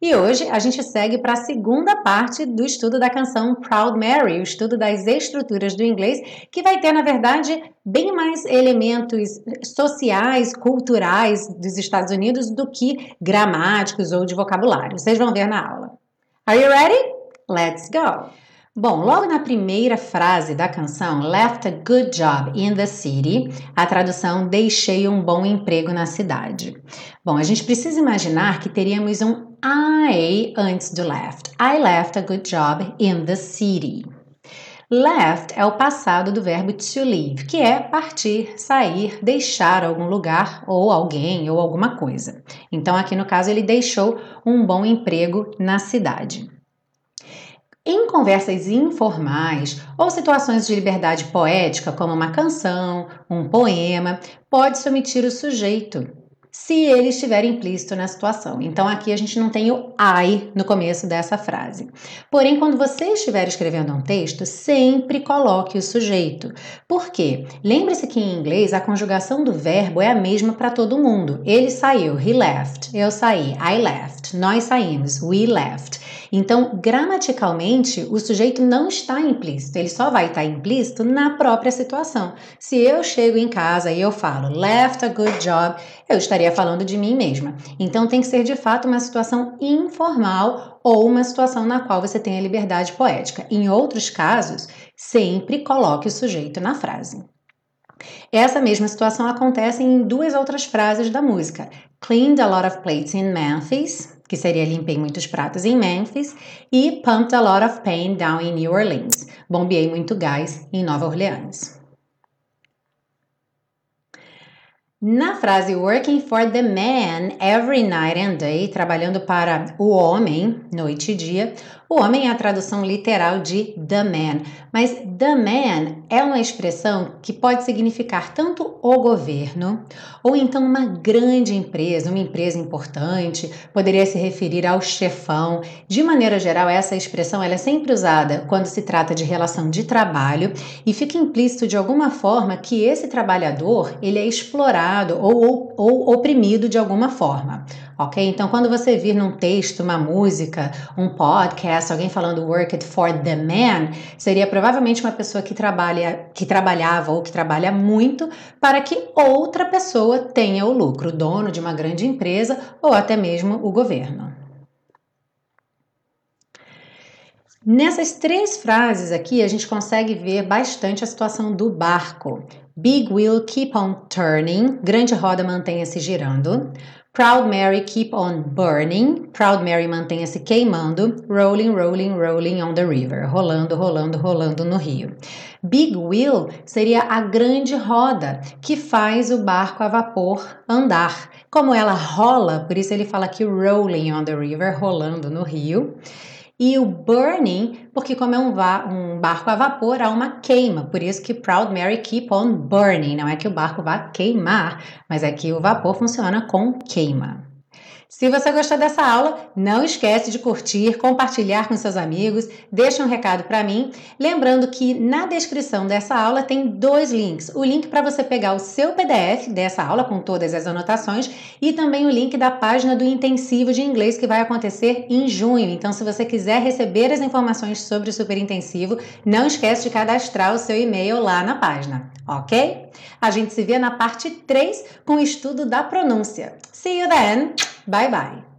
E hoje a gente segue para a segunda parte do estudo da canção Proud Mary, o estudo das estruturas do inglês, que vai ter, na verdade, bem mais elementos sociais, culturais dos Estados Unidos do que gramáticos ou de vocabulário. Vocês vão ver na aula. Are you ready? Let's go! Bom, logo na primeira frase da canção, Left a good job in the city, a tradução deixei um bom emprego na cidade. Bom, a gente precisa imaginar que teríamos um I antes do left. I left a good job in the city. Left é o passado do verbo to leave, que é partir, sair, deixar algum lugar ou alguém ou alguma coisa. Então, aqui no caso, ele deixou um bom emprego na cidade. Em conversas informais ou situações de liberdade poética, como uma canção, um poema, pode-se omitir o sujeito, se ele estiver implícito na situação. Então aqui a gente não tem o I no começo dessa frase. Porém, quando você estiver escrevendo um texto, sempre coloque o sujeito. Por quê? Lembre-se que em inglês a conjugação do verbo é a mesma para todo mundo. Ele saiu, he left. Eu saí, I left. Nós saímos, we left. Então, gramaticalmente, o sujeito não está implícito, ele só vai estar implícito na própria situação. Se eu chego em casa e eu falo left a good job, eu estaria falando de mim mesma. Então, tem que ser de fato uma situação informal ou uma situação na qual você tem a liberdade poética. Em outros casos, sempre coloque o sujeito na frase. Essa mesma situação acontece em duas outras frases da música. Cleaned a lot of plates in Memphis, que seria limpei muitos pratos em Memphis, e pumped a lot of pain down in New Orleans, bombeei muito gás em Nova Orleans. Na frase working for the man every night and day, trabalhando para o homem noite e dia, o homem é a tradução literal de the man, mas the man é uma expressão que pode significar tanto o governo ou então uma grande empresa, uma empresa importante, poderia se referir ao chefão. De maneira geral, essa expressão ela é sempre usada quando se trata de relação de trabalho e fica implícito de alguma forma que esse trabalhador ele é explorado ou, ou, oprimido de alguma forma ok? Então, quando você vir num texto, uma música, um podcast, alguém falando work it for the man, seria provavelmente uma pessoa que trabalha, que trabalhava ou que trabalha muito para que outra pessoa tenha o lucro, dono de uma grande empresa ou até mesmo o governo. Nessas três frases aqui, a gente consegue ver bastante a situação do barco. Big wheel keep on turning, grande roda mantenha-se girando. Proud Mary keep on burning. Proud Mary mantenha-se queimando. Rolling, rolling, rolling on the river. Rolando, rolando, rolando no rio. Big wheel seria a grande roda que faz o barco a vapor andar. Como ela rola, por isso ele fala que rolling on the river, rolando no rio. E o burning, porque como é um, um, barco a vapor, há uma queima. Por isso que Proud Mary keep on burning. Não é que o barco vá queimar, mas é que o vapor funciona com queima. Se você gostou dessa aula, não esquece de curtir, compartilhar com seus amigos, deixa um recado para mim. Lembrando que na descrição dessa aula tem dois links: o link para você pegar o seu PDF dessa aula com todas as anotações e também o link da página do intensivo de inglês que vai acontecer em junho. Então, se você quiser receber as informações sobre o super intensivo, não esquece de cadastrar o seu e-mail lá na página, ok? A gente se vê na parte 3 com o estudo da pronúncia. See you then! Bye bye.